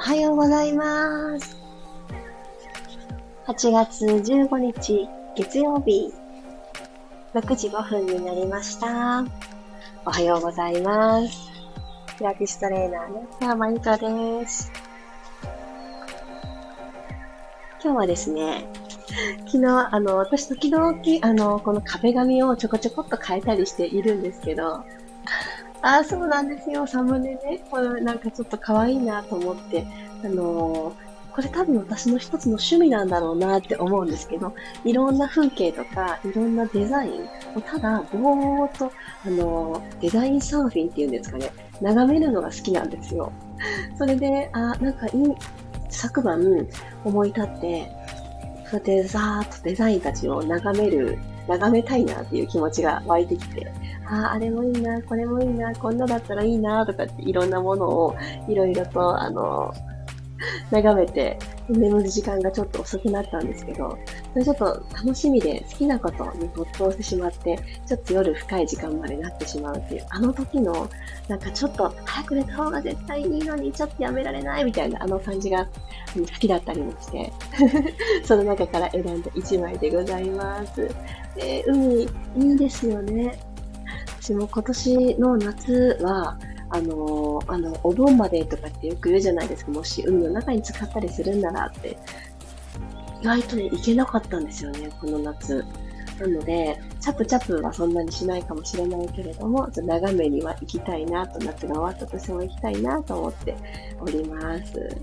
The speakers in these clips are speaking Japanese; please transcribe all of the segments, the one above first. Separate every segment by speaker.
Speaker 1: おはようございます。8月15日月曜日、6時5分になりました。おはようございます。ピラティストレーナーの山由かです。今日はですね、昨日、あの、私時々、あの、この壁紙をちょこちょこっと変えたりしているんですけど、あ、そうなんですよ。サムネね。これなんかちょっと可愛いなと思って、あのー、これ多分私の一つの趣味なんだろうなって思うんですけど、いろんな風景とか、いろんなデザインをただ、ぼーっと、あの、デザインサーフィンっていうんですかね、眺めるのが好きなんですよ。それで、あ、なんかいい、昨晩思い立って、そうやってザーッとデザインたちを眺める、眺めたいなっていう気持ちが湧いてきて、ああ、あれもいいな、これもいいな、こんなだったらいいな、とかっていろんなものをいろいろと、あの、眺めて、眠る時間がちょっと遅くなったんですけど、それちょっと楽しみで好きなことに没頭してしまって、ちょっと夜深い時間までなってしまうっていう、あの時の、なんかちょっと早く寝た方が絶対いいのに、ちょっとやめられないみたいなあの感じが好きだったりもして、その中から選んだ一枚でございます。えー、海、いいですよね。私も今年の夏は、あの、あの、お盆までとかってよく言うじゃないですか。もし海の中に使ったりするんならって。意外とね、行けなかったんですよね、この夏。なので、チャプチャプはそんなにしないかもしれないけれども、長めには行きたいなと、夏が終わったとしても行きたいなと思っております。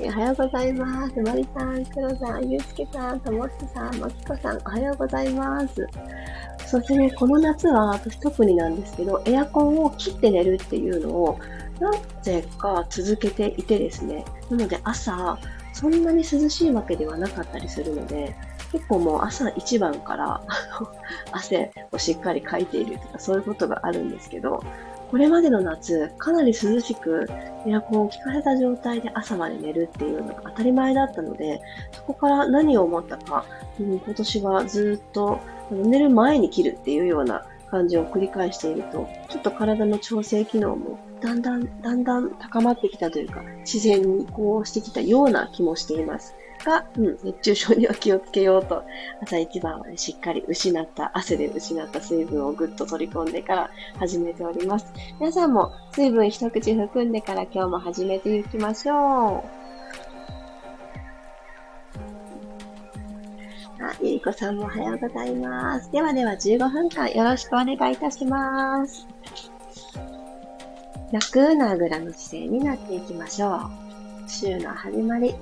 Speaker 1: えー、おはようございます。まりさん、くろさん、ゆうすけさん、ともっちさん、まきこさん、おはようございます。そしてね、この夏は私特になんですけど、エアコンを切って寝るっていうのを、なぜか続けていてですね。なので朝、そんなに涼しいわけではなかったりするので、結構もう朝一番から汗をしっかりかいているとかそういうことがあるんですけど、これまでの夏、かなり涼しくエアコンを効かせた状態で朝まで寝るっていうのが当たり前だったので、そこから何を思ったか、うん、今年はずっと寝る前に切るっていうような感じを繰り返していると、ちょっと体の調整機能もだんだん、だんだん高まってきたというか、自然にこうしてきたような気もしています。が、うん、熱中症には気をつけようと、朝一番は、ね、しっかり失った、汗で失った水分をぐっと取り込んでから始めております。皆さんも水分一口含んでから今日も始めていきましょう。あ、ゆりこさんもおはようございます。ではでは15分間よろしくお願いいたします。楽なあぐらの姿勢になっていきましょう。週の始まり、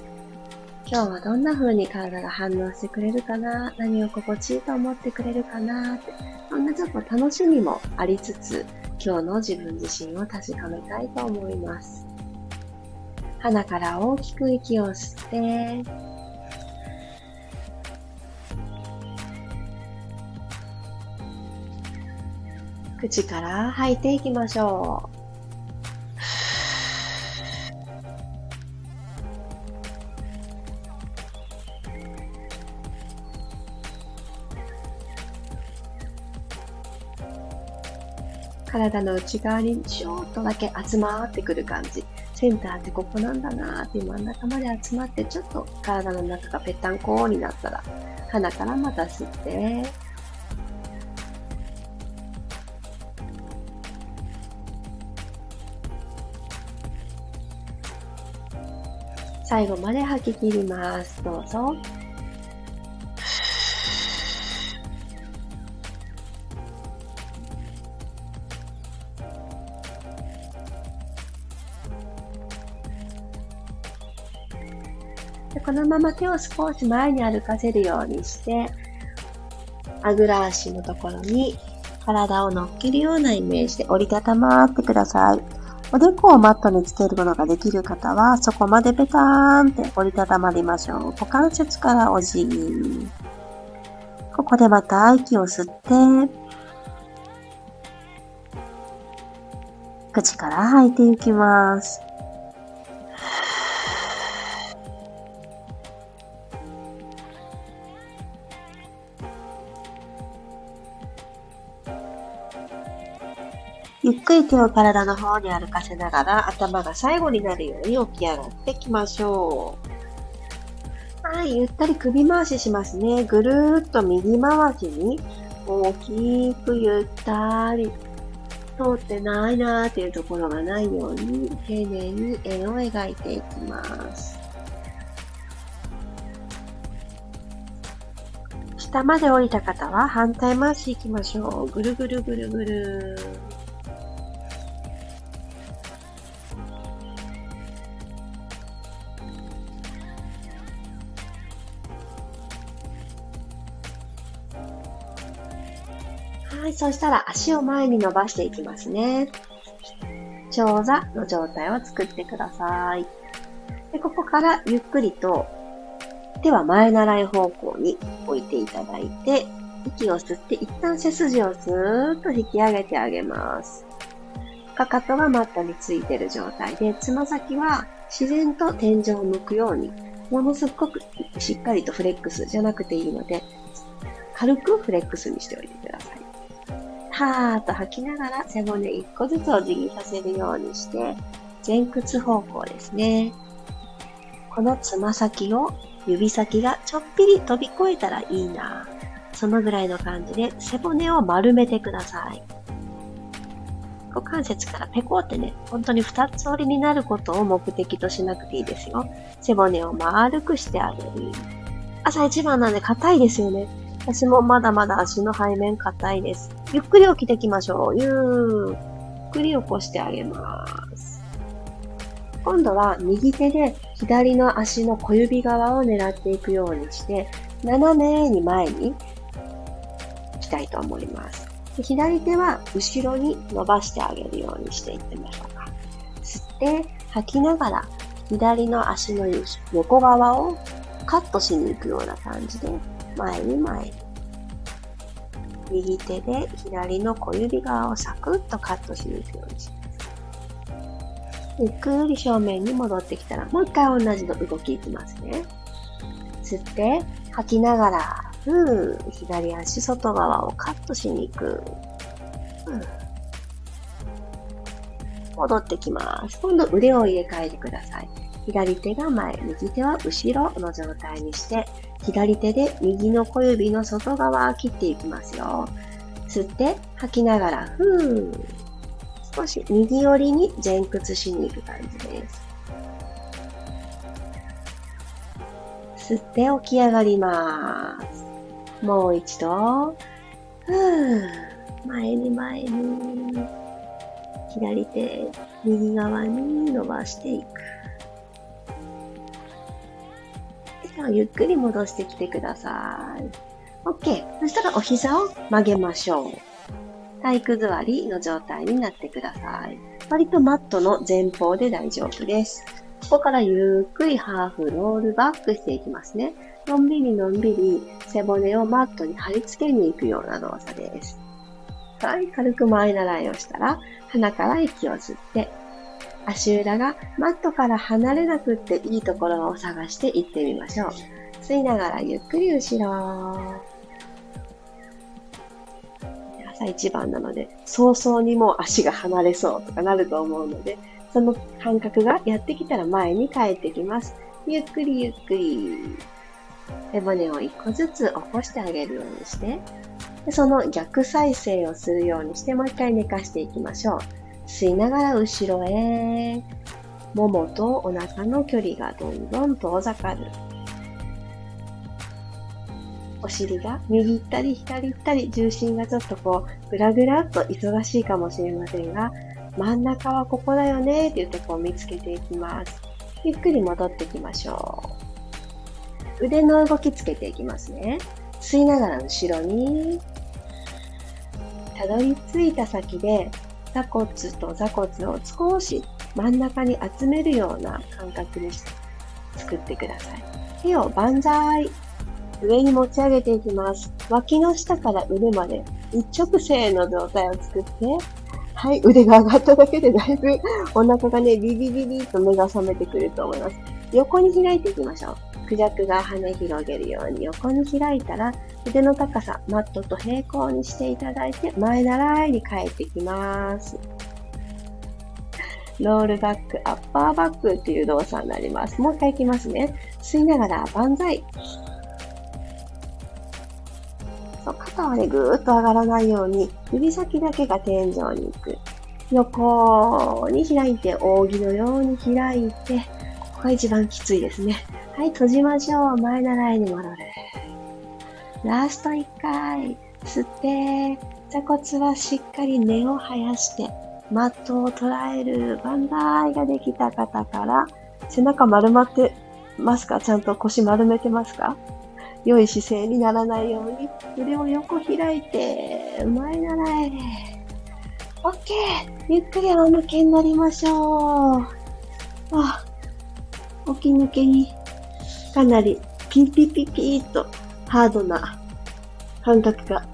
Speaker 1: 今日はどんな風に体が反応してくれるかな？何を心地いいと思ってくれるかなって、そんなちょっと楽しみもありつつ、今日の自分自身を確かめたいと思います。鼻から大きく息を吸って、口から吐いていきましょう。体の内側にちょっとだけ集まってくる感じ。センターってここなんだなーって真ん中まで集まってちょっと体の中がぺったんこになったら鼻からまた吸って最後まで吐き切ります。どうぞ。でこのまま手を少し前に歩かせるようにして、あぐら足のところに体を乗っけるようなイメージで折りたたまってください。おでこをマットにつけることができる方は、そこまでペターンって折りたたまりましょう。股関節からお辞儀。ここでまた息を吸って、口から吐いていきます。ゆっくり手を体の方に歩かせながら頭が最後になるように起き上がっていきましょう。はい、ゆったり首回ししますね。ぐるーっと右回しに大きくゆったり通ってないなーっていうところがないように丁寧に円を描いていきます。下まで降りた方は反対回し行きましょう。ぐるぐるぐるぐる。そしたら足を前に伸ばしていきますね。長座の状態を作ってください。でここからゆっくりと手は前習い方向に置いていただいて、息を吸って一旦背筋をスーッと引き上げてあげます。かかとはマットについてる状態で、つま先は自然と天井を向くように、ものすごくしっかりとフレックスじゃなくていいので、軽くフレックスにしておいてください。はーっと吐きながら背骨一個ずつお辞儀させるようにして、前屈方向ですね。このつま先を指先がちょっぴり飛び越えたらいいな。そのぐらいの感じで背骨を丸めてください。股関節からペコってね、本当に二つ折りになることを目的としなくていいですよ。背骨を丸くしてあげる。朝一番なんで硬いですよね。私もまだまだ足の背面硬いです。ゆっくり起きていきましょう。ゆっくり起こしてあげます。今度は右手で左の足の小指側を狙っていくようにして、斜めに前に行きたいと思います。左手は後ろに伸ばしてあげるようにしていってみましょうか。吸って吐きながら左の足の横側をカットしに行くような感じで前に前に。右手で左の小指側をサクッとカットしに行くようにします。ゆっくり正面に戻ってきたら、もう一回同じの動きいきますね。吸って、吐きながら、ふー、左足外側をカットしに行く。戻ってきます。今度腕を入れ替えてください。左手が前、右手は後ろの状態にして、左手で右の小指の外側を切っていきますよ。吸って、吐きながら、ふー。少し右寄りに前屈しに行く感じです。吸って起き上がります。もう一度、ふー前に前に、左手、右側に伸ばしていく。では、ゆっくり戻してきてください。OK。そしたらお膝を曲げましょう。体育座りの状態になってください。割とマットの前方で大丈夫です。ここからゆっくりハーフロールバックしていきますね。のんびりのんびり背骨をマットに貼り付けに行くような動作です。はい、軽く前習いをしたら、鼻から息を吸って、足裏がマットから離れなくっていいところを探していってみましょう。吸いながらゆっくり後ろ。朝一番なので、早々にもう足が離れそうとかなると思うので、その感覚がやってきたら前に帰ってきます。ゆっくりゆっくり、背骨を一個ずつ起こしてあげるようにして、でその逆再生をするようにして、もう一回寝かしていきましょう。吸いながら後ろへ、ももとお腹の距離がどんどん遠ざかる。お尻が右行ったり左行ったり、重心がちょっとこう、ぐらぐらっと忙しいかもしれませんが、真ん中はここだよねっていうとこを見つけていきます。ゆっくり戻っていきましょう。腕の動きつけていきますね。吸いながら後ろに、たどり着いた先で、座骨と座骨を少し真ん中に集めるような感覚に作ってください。手を万歳上に持ち上げていきます。脇の下から腕まで一直線の状態を作って、はい、腕が上がっただけでだいぶお腹がね、ビビビビと目が覚めてくると思います。横に開いていきましょう。クジャクが羽広げるように横に開いたら、腕の高さ、マットと平行にしていただいて、前習いに帰ってきます。ロールバック、アッパーバックっていう動作になります。もう一回いきますね。吸いながら万歳。そう肩はね、ぐーっと上がらないように、指先だけが天井に行く。横に開いて、扇のように開いて、ここが一番きついですね。はい、閉じましょう。前習いに戻る。ラスト1回。吸って、座骨はしっかり根を生やして、マットを捉えるバンダイができた方から、背中丸まってますか？ちゃんと腰丸めてますか？良い姿勢にならないように腕を横開いて前習え。OK! ゆっくり仰向けになりましょう。あ、起き抜けにかなりピンピーピーピーとハードな感覚が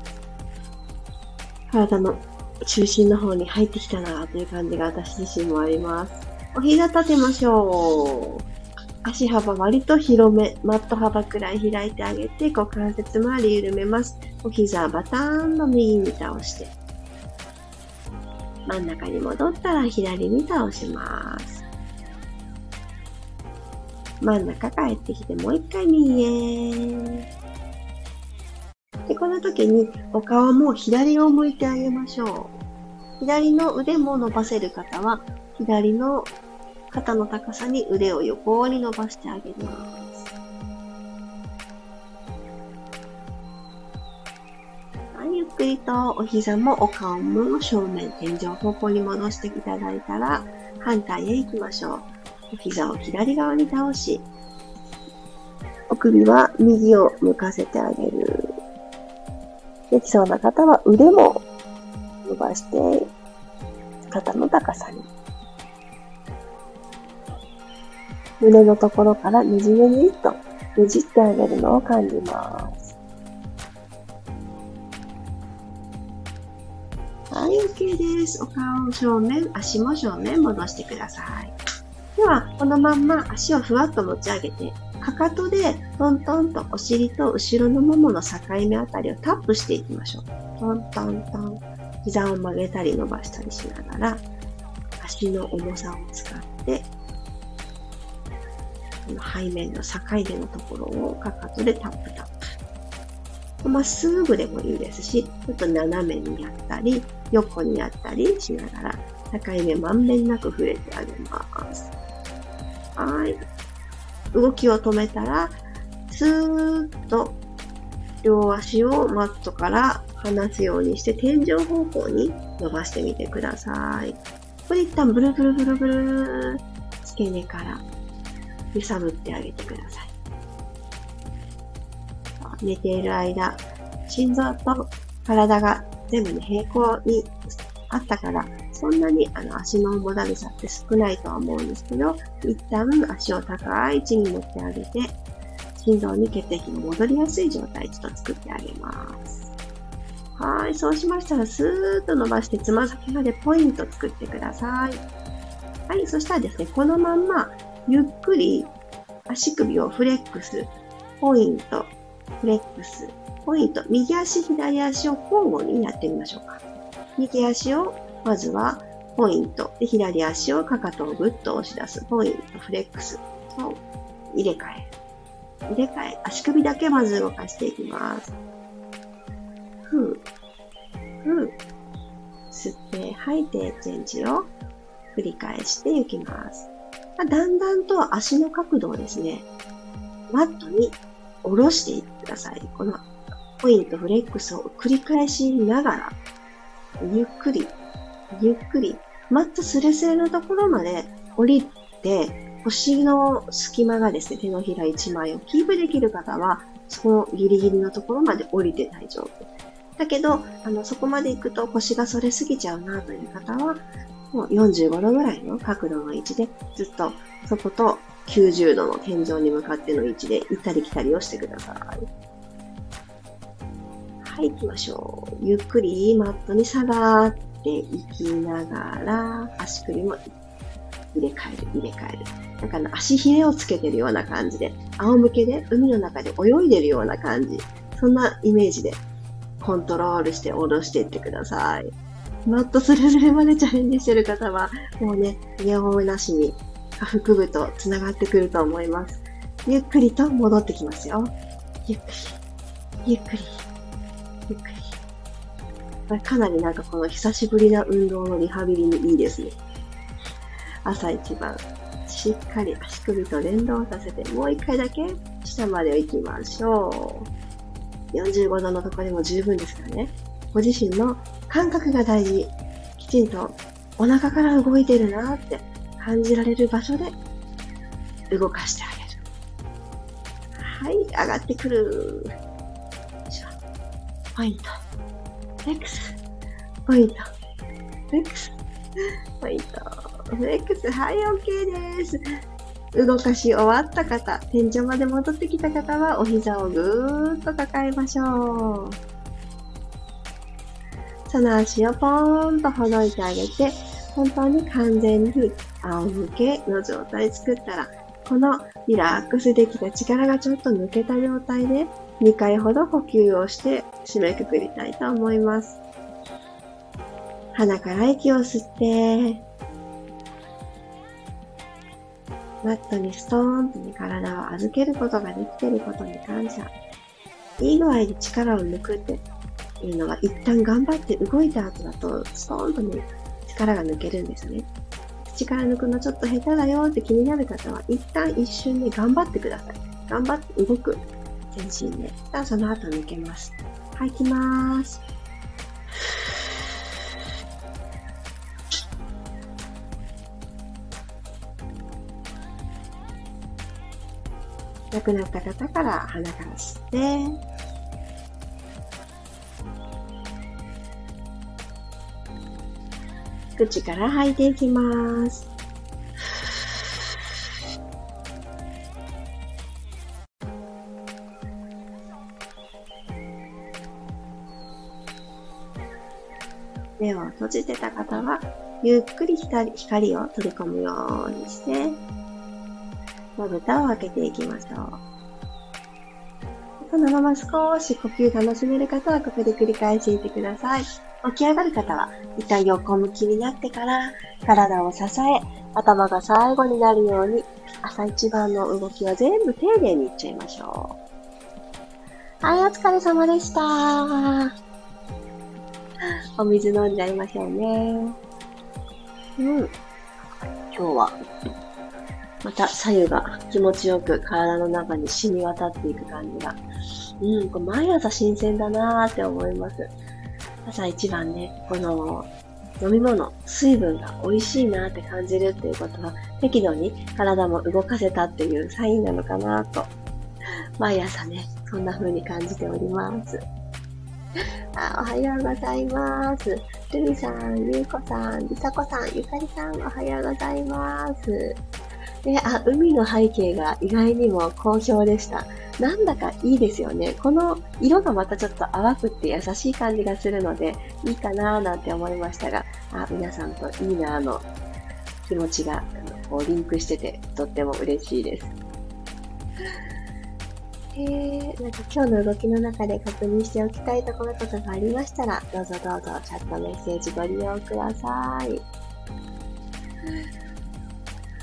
Speaker 1: 体の中心の方に入ってきたなという感じが私自身もあります。お膝立てましょう。足幅割と広め、マット幅くらい開いてあげて、股関節周り緩めます。お膝バターンの右に倒して。真ん中に戻ったら左に倒します。真ん中帰ってきてもう一回右へ。で、この時にお顔も左を向いてあげましょう。左の腕も伸ばせる方は、左の肩の高さに腕を横に伸ばしてあげます。ゆっくりとお膝もお顔も正面、天井方向に戻していただいたら、反対へ行きましょう。お膝を左側に倒し、お首は右を向かせてあげる。できそうな方は腕も伸ばして、肩の高さに。胸のところからねじねじっとねじってあげるのを感じます。はい、OK です。お顔正面、足も正面戻してください。では、このまんま足をふわっと持ち上げて、かかとでトントンとお尻と後ろのももの境目あたりをタップしていきましょう。トントントン。膝を曲げたり伸ばしたりしながら、足の重さを使って、この背面の境目のところをかかとでタップタップ。まっすぐでもいいですし、ちょっと斜めにやったり、横にやったりしながら、境目まんべんなく触れてあげます。はい。動きを止めたら、スーッと両足をマットから離すようにして天井方向に伸ばしてみてください。これ一旦ブルブルブルブル付け根から揺さぶってあげてください。寝ている間、心臓と体が全部ね、平行にあったから、そんなにあの足の重だるさって少ないとは思うんですけど、一旦足を高い位置に持ってあげて、心臓に血液が戻りやすい状態ちょっと作ってあげます。はい、そうしましたら、スーッと伸ばしてつま先までポイント作ってください。はい、そしたらですね、このまんま、ゆっくり足首をフレックス、ポイント、フレックス、ポイント、右足、左足を交互にやってみましょうか。右足をまずはポイント。で左足をかかとをぐっと押し出す。ポイント、フレックスを入れ替える。入れ替え、足首だけまず動かしていきます。ふう、ふう。吸って吐いてチェンジを繰り返していきます。だんだんと足の角度をですね、マットに下ろしていってください。このポイント、フレックスを繰り返しながら、ゆっくりゆっくり、マットスレスレのところまで降りて、腰の隙間がですね、手のひら1枚をキープできる方は、そのギリギリのところまで降りて大丈夫。だけど、あの、そこまで行くと腰が反れすぎちゃうなという方は、もう45度ぐらいの角度の位置で、ずっとそこと90度の天井に向かっての位置で行ったり来たりをしてください。はい、行きましょう。ゆっくりマットに下がっていきながら、足首も入れ替える、入れ替える。なんかあの足ひれをつけてるような感じで、仰向けで海の中で泳いでるような感じ。そんなイメージでコントロールして下ろしていってください。マットスレスレまでチャレンジしてる方は、もうね、イホなしに下腹部と繋がってくると思います。ゆっくりと戻ってきますよ。ゆっくり、ゆっくり、ゆっくり。かなりなんかこの久しぶりな運動のリハビリにいいですね。朝一番、しっかり足首と連動させて、もう一回だけ下まで行きましょう。45度のところでも十分ですからね。ご自身の感覚が大事。きちんとお腹から動いてるなって感じられる場所で動かしてあげる。はい、上がってくる。ポイント。X。ポイント。X？ポイント。X。はい、OK です。動かし終わった方、天井まで戻ってきた方は、お膝をぐーっと抱えましょう。その足をポーンとほどいてあげて、本当に完全に仰向けの状態作ったら、このリラックスできた力がちょっと抜けた状態で2回ほど呼吸をして締めくくりたいと思います。鼻から息を吸って、マットにストーンと、ね、体を預けることができていることに感謝。いい具合に力を抜くっていうのは一旦頑張って動いた後だとストーンとね、力が抜けるんですね。力抜くのちょっと下手だよって気になる方は一旦一瞬で頑張ってください。頑張って動く。全身で。さあ、その後抜けます。吐きます。亡くなった方から鼻から吸って、口から吐いていきます。目を閉じてた方は、ゆっくり光を取り込むようにして、まぶたを開けていきましょう。このまま少し呼吸楽しめる方はここで繰り返していてください。起き上がる方は、一旦横向きになってから、体を支え、頭が最後になるように、朝一番の動きは全部丁寧にいっちゃいましょう。はい、お疲れ様でした。お水飲んじゃいましょうね。うん。今日は、また左右が気持ちよく体の中に染み渡っていく感じが。うん、これ毎朝新鮮だなーって思います。朝一番ね、この飲み物、水分が美味しいなって感じるっていうことは、適度に体も動かせたっていうサインなのかなと、毎朝ね、そんな風に感じております。あおはようございます。ルミさん、ゆうこさん、りさこさん、ゆかりさん、おはようございます。で、あ、海の背景が意外にも好評でした。なんだかいいですよね。この色がまたちょっと淡くって優しい感じがするので、いいかなーなんて思いましたが、あ、皆さんといいなーの気持ちがこうリンクしてて、とっても嬉しいです。えー、なんか今日の動きの中で確認しておきたいところとかがありましたら、どうぞどうぞチャットメッセージご利用ください。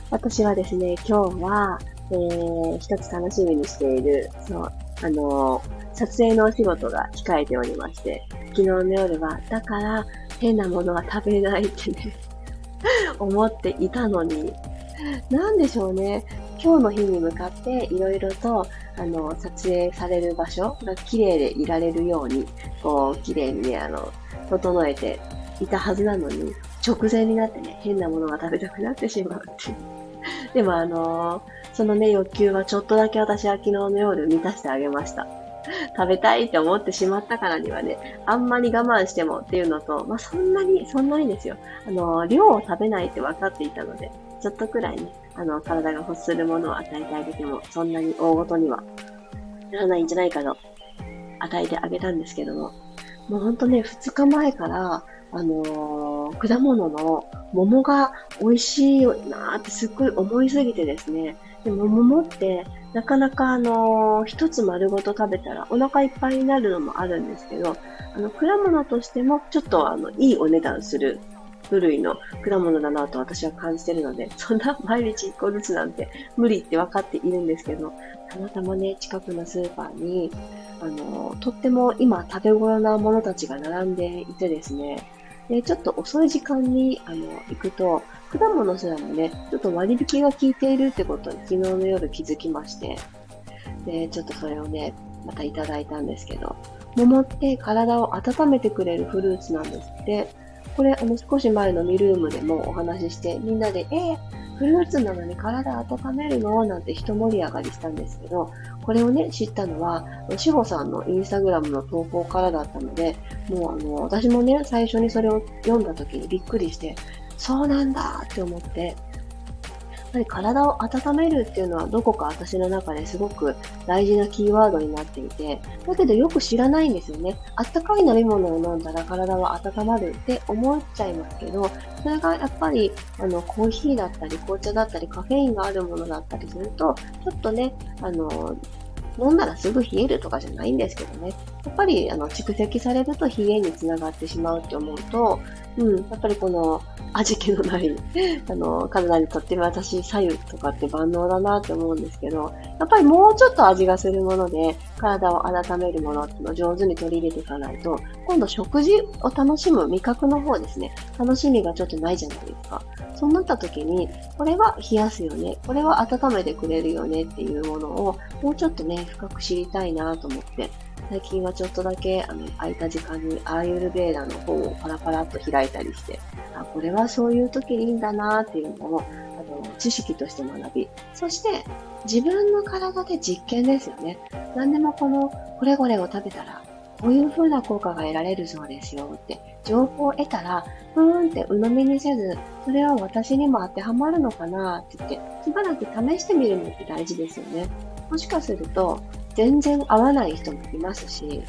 Speaker 1: 私はですね、今日は、えー、一つ楽しみにしている、そう、あのー、撮影のお仕事が控えておりまして、昨日の夜は、だから変なものは食べないってね 思っていたのに、なんでしょうね。今日の日に向かっていろいろと、あの、撮影される場所が綺麗でいられるように、こう、綺麗にね、あの、整えていたはずなのに、直前になってね、変なものが食べたくなってしまうっていう。でもあのーそのね、欲求はちょっとだけ私は昨日の夜満たしてあげました。食べたいって思ってしまったからにはね、あんまり我慢してもっていうのと、まあ、そんなに、そんなにですよ。あの、量を食べないって分かっていたので、ちょっとくらいね、あの、体が欲するものを与えてあげても、そんなに大ごとにはならないんじゃないかと、与えてあげたんですけども、もうほんとね、2日前から、あのー、果物の桃が美味しいなーってすっごい思いすぎてですね。でも桃ってなかなかあの、一つ丸ごと食べたらお腹いっぱいになるのもあるんですけど、あの、果物としてもちょっとあの、いいお値段する部類の果物だなと私は感じてるので、そんな毎日1個ずつなんて無理って分かっているんですけど、たまたまね、近くのスーパーに、あの、とっても今食べ頃なものたちが並んでいてですね、で、ちょっと遅い時間に、あの、行くと、果物すらもね、ちょっと割引が効いているってことに昨日の夜気づきまして、で、ちょっとそれをね、またいただいたんですけど、桃って体を温めてくれるフルーツなんですって。これ、あの、少し前のミルームでもお話しして、みんなで、えー、フルーツなのに体温めるの？なんて一盛り上がりしたんですけど、これをね、知ったのは、しほさんのインスタグラムの投稿からだったので、もうあの、私もね、最初にそれを読んだ時にびっくりして、そうなんだって思って、ぱり体を温めるっていうのはどこか私の中ですごく大事なキーワードになっていて、だけどよく知らないんですよね。あったかい飲み物を飲んだら体は温まるって思っちゃいますけど、それがやっぱりあのコーヒーだったり紅茶だったりカフェインがあるものだったりすると、ちょっとね、あの、飲んだらすぐ冷えるとかじゃないんですけどね。やっぱり、あの、蓄積されると冷えにつながってしまうって思うと、うん、やっぱりこの、味気のない、あの、体にとって私、左右とかって万能だなって思うんですけど、やっぱりもうちょっと味がするもので、体を温めるものっていうのを上手に取り入れていかないと、今度食事を楽しむ味覚の方ですね、楽しみがちょっとないじゃないですか。そうなった時に、これは冷やすよね、これは温めてくれるよねっていうものを、もうちょっとね、深く知りたいなと思って、最近はちょっとだけあの空いた時間にアーユルベーダの本をパラパラっと開いたりして、あ、これはそういう時にいいんだなっていうのを、の、知識として学び、そして自分の体で実験ですよね。何でもこの、これこれを食べたら、こういう風な効果が得られるそうですよって、情報を得たら、ふーんって鵜呑みにせず、それは私にも当てはまるのかなって言って、しばらく試してみるのって大事ですよね。もしかすると、全然合わない人もいますし、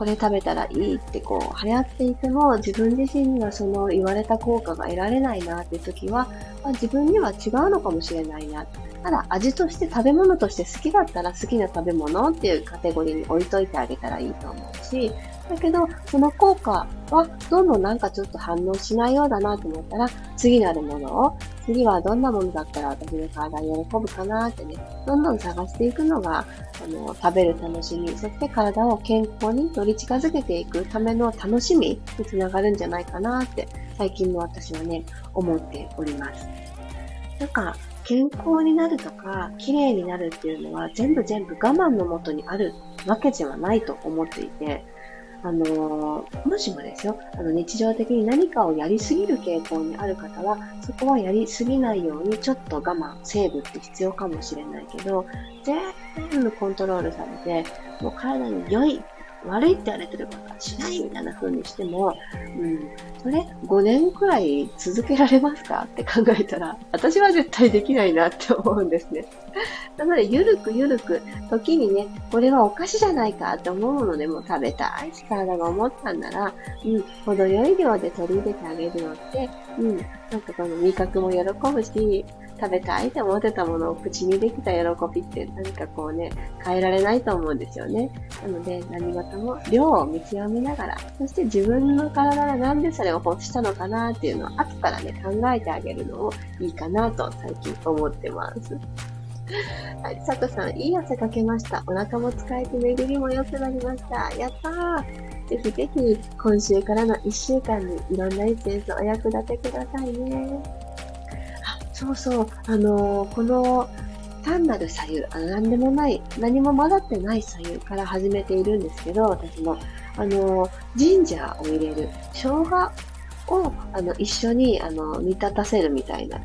Speaker 1: これ食べたらいいってこう流行っていても自分自身にはその言われた効果が得られないなっていう時は、まあ、自分には違うのかもしれないな。ただ味として食べ物として好きだったら好きな食べ物っていうカテゴリーに置いといてあげたらいいと思うし、だけど、その効果はどんどんなんかちょっと反応しないようだなと思ったら、次なるものを、次はどんなものだったら私の体に喜ぶかなってね、どんどん探していくのが、あの、食べる楽しみ、そして体を健康により近づけていくための楽しみにつながるんじゃないかなって、最近の私はね、思っております。なんか、健康になるとか、綺麗になるっていうのは全部全部我慢のもとにあるわけではないと思っていて、あのー、もしもですよ、あの日常的に何かをやりすぎる傾向にある方は、そこはやりすぎないようにちょっと我慢、セーブって必要かもしれないけど、全部コントロールされて、もう体に良い悪いって言われてることはしないみたいな風にしても、うん、それ5年くらい続けられますか？って考えたら、私は絶対できないなって思うんですね。なので、ゆるくゆるく、時にね、これはお菓子じゃないかって思うのでも食べたいし体が思ったんなら、うん、程よい量で取り入れてあげるのって、うん、なんかこの味覚も喜ぶし、食べたいって思ってたものを口にできた喜びって何かこうね、変えられないと思うんですよね。なので何事も量を見極めながら、そして自分の体がなんでそれを欲したのかなっていうのを後からね、考えてあげるのもいいかなと最近思ってます。はい、佐藤さん、いい汗かけました。お腹も使えて巡りも良くなりました。やったーぜひぜひ今週からの1週間にいろんなエッセンスお役立てくださいね。そうそう、あのー、この単なる左右、あ何でもない、何も混ざってない左右から始めているんですけど、私も、あのー、ジンジャーを入れる、生姜をあの一緒にあの煮立たせるみたいな。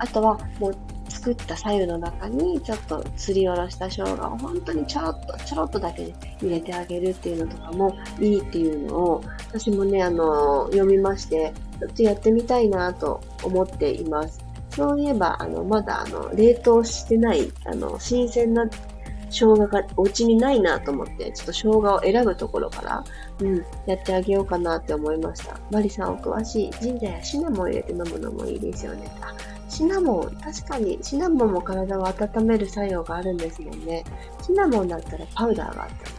Speaker 1: あとは、もう作った左右の中にちょっとすりおろした生姜を本当にちょろっと、ちょろっとだけ入れてあげるっていうのとかもいいっていうのを、私もね、あの、読みまして、ちょっとやってみたいなと思っています。そういえば、あの、まだ、あの、冷凍してない、あの、新鮮な生姜がお家にないなと思って、ちょっと生姜を選ぶところから、うん、やってあげようかなって思いました。マリさんお詳しい。ジンジャーやシナモン入れて飲むのもいいですよね。あ、シナモン、確かにシナモンも体を温める作用があるんですもんね。シナモンだったらパウダーがあったり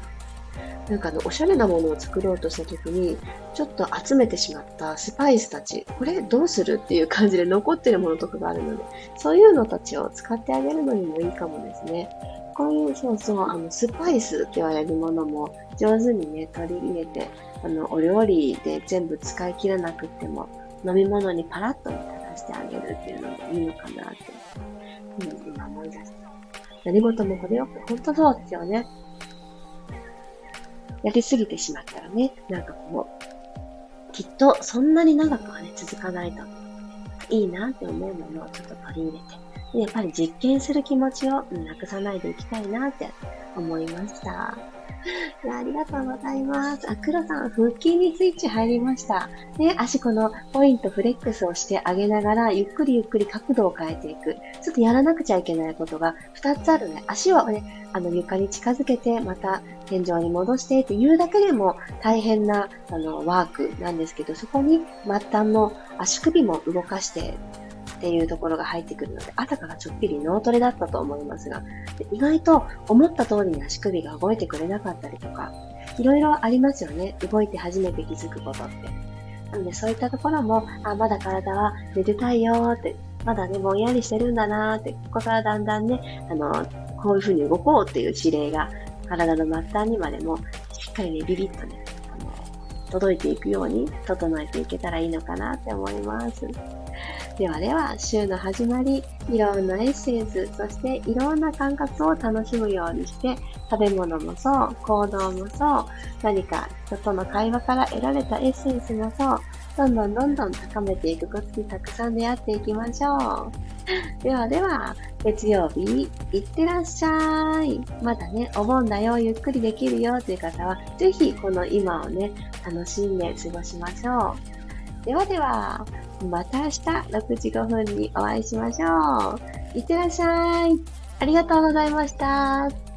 Speaker 1: なんかあの、おしゃれなものを作ろうとした時に、ちょっと集めてしまったスパイスたち、これどうするっていう感じで残ってるものとかがあるので、そういうのたちを使ってあげるのにもいいかもですね。こういう、そうそう、あの、スパイスって言われるものも上手にね、取り入れて、あの、お料理で全部使い切らなくても、飲み物にパラッと、垂らしてあげるっていうのもいいのかなって、今思い出した。何事もこれよく、本当そうですよね。やりすぎてしまったらね、なんかこう、きっとそんなに長くはね、続かないといいなって思うものをちょっと取り入れて、やっぱり実験する気持ちをなくさないでいきたいなって思いました。ありがとうございます。あ、黒さん、腹筋にスイッチ入りました。ね、足このポイントフレックスをしてあげながら、ゆっくりゆっくり角度を変えていく。ちょっとやらなくちゃいけないことが2つあるね。足をね、あの床に近づけて、また天井に戻してっていうだけでも大変なあのワークなんですけど、そこに末端の足首も動かしてっていうところが入ってくるので、あたかがちょっぴり脳トレだったと思いますが、意外と思った通りに足首が動いてくれなかったりとか、いろいろありますよね。動いて初めて気づくことって。なのでそういったところも、あ、まだ体は寝てたいよーって、まだね、ぼんやりしてるんだなーって、ここからだんだんね、あの、こういう風に動こうっていう指令が体の末端にまでもしっかりね、ビビッとね、あの、届いていくように整えていけたらいいのかなって思います。ではでは、週の始まり、いろんなエッセンス、そしていろんな感覚を楽しむようにして、食べ物もそう、行動もそう、何か人との会話から得られたエッセンスもそう、どんどんどんどん高めていくことにたくさん出会っていきましょう。ではでは、月曜日、いってらっしゃい。まだね、お盆だよ、ゆっくりできるよという方は、ぜひこの今をね、楽しんで過ごしましょう。ではでは、また明日6時5分にお会いしましょう。いってらっしゃい。ありがとうございました。